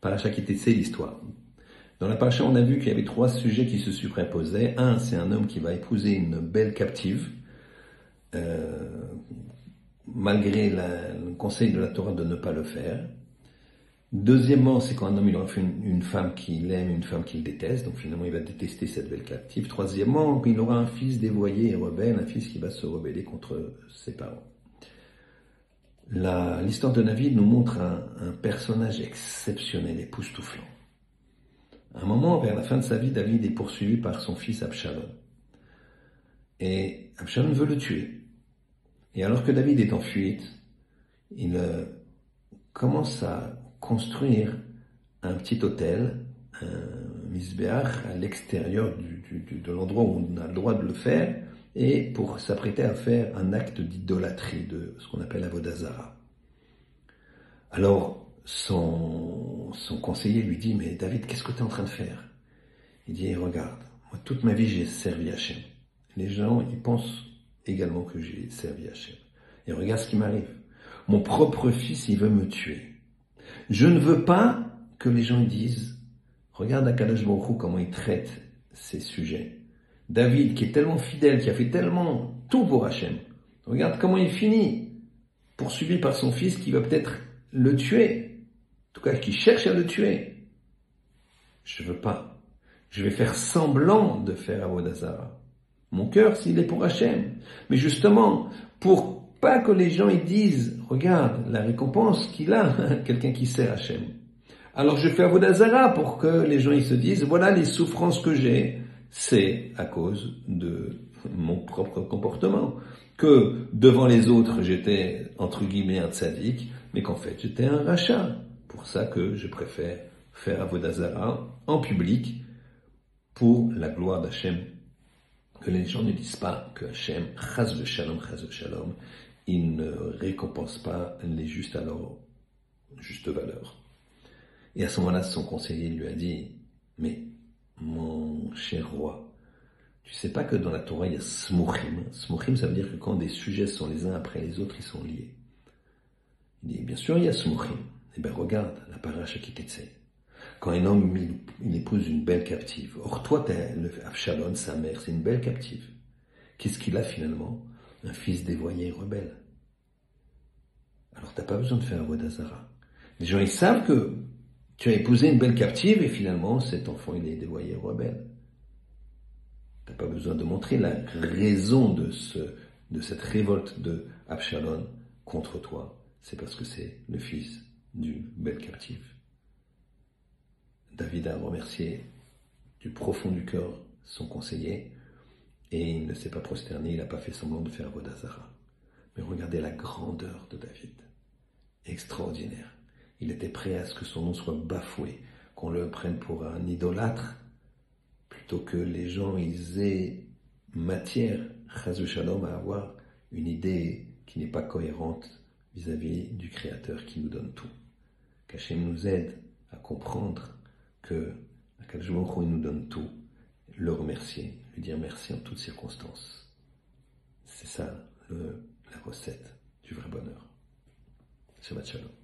Paracha qui c'est l'histoire. Dans la paracha, on a vu qu'il y avait trois sujets qui se superposaient. Un, c'est un homme qui va épouser une belle captive, euh, malgré le conseil de la Torah de ne pas le faire. Deuxièmement, c'est quand un homme il aura fait une, femme qu'il aime, une femme qu'il déteste, donc finalement il va détester cette belle captive. Troisièmement, il aura un fils dévoyé et rebelle, un fils qui va se rebeller contre ses parents. L'histoire de David nous montre un, personnage exceptionnel, époustouflant. À un moment, vers la fin de sa vie, David est poursuivi par son fils Absalom. Et Absalom veut le tuer. Et alors que David est en fuite, il euh, commence à construire un petit hôtel, un misbéach, à l'extérieur de l'endroit où on a le droit de le faire, et pour s'apprêter à faire un acte d'idolâtrie, de ce qu'on appelle Avodazara. Alors, son, son conseiller lui dit, mais David, qu'est-ce que tu es en train de faire? Il dit, regarde, moi toute ma vie j'ai servi Hachem. Les gens, ils pensent également que j'ai servi Hachem. Et regarde ce qui m'arrive. Mon propre fils, il veut me tuer. Je ne veux pas que les gens disent, regarde Akadash Baruch comment il traite ces sujets. David, qui est tellement fidèle, qui a fait tellement tout pour Hachem, regarde comment il finit, poursuivi par son fils qui va peut-être le tuer, en tout cas qui cherche à le tuer. Je veux pas. Je vais faire semblant de faire Avodazara. Mon cœur, s'il est pour Hachem. Mais justement, pour pas que les gens ils disent, regarde la récompense qu'il a, quelqu'un qui sert Hachem. Alors je fais Avodazara pour que les gens ils se disent, voilà les souffrances que j'ai, c'est à cause de mon propre comportement. Que devant les autres j'étais entre guillemets un tzaddik, mais qu'en fait j'étais un rachat. Pour ça que je préfère faire Avodazara en public pour la gloire d'Hachem. Que les gens ne disent pas que Hachem, chaz de shalom, chaz de shalom, il ne récompense pas les justes à leur juste valeur. Et à ce moment-là, son conseiller lui a dit, mais mon cher roi, tu sais pas que dans la Torah, il y a smuchim. Smuchim, ça veut dire que quand des sujets sont les uns après les autres, ils sont liés. Il dit, bien sûr, il y a smuchim. Eh bien, regarde la paracha Kiketse. Quand un homme, il, épouse une belle captive. Or, toi, le Absalom, sa mère, c'est une belle captive. Qu'est-ce qu'il a finalement? Un fils dévoyé et rebelle. Alors t'as pas besoin de faire un Vodazara. Les gens ils savent que tu as épousé une belle captive et finalement cet enfant il est dévoyé rebelle. T'as pas besoin de montrer la raison de cette révolte de Absalom contre toi. C'est parce que c'est le fils d'une belle captive. David a remercié du profond du cœur son conseiller et il ne s'est pas prosterné, il n'a pas fait semblant de faire Vodazara. Mais regardez la grandeur de David. Extraordinaire. Il était prêt à ce que son nom soit bafoué, qu'on le prenne pour un idolâtre, plutôt que les gens ils aient matière, Shalom, à avoir une idée qui n'est pas cohérente vis-à-vis du Créateur qui nous donne tout. Qu'Hachem nous aide à comprendre que il nous donne tout, le remercier, lui dire merci en toutes circonstances. C'est ça la recette du vrai bonheur. Shabbat Shalom.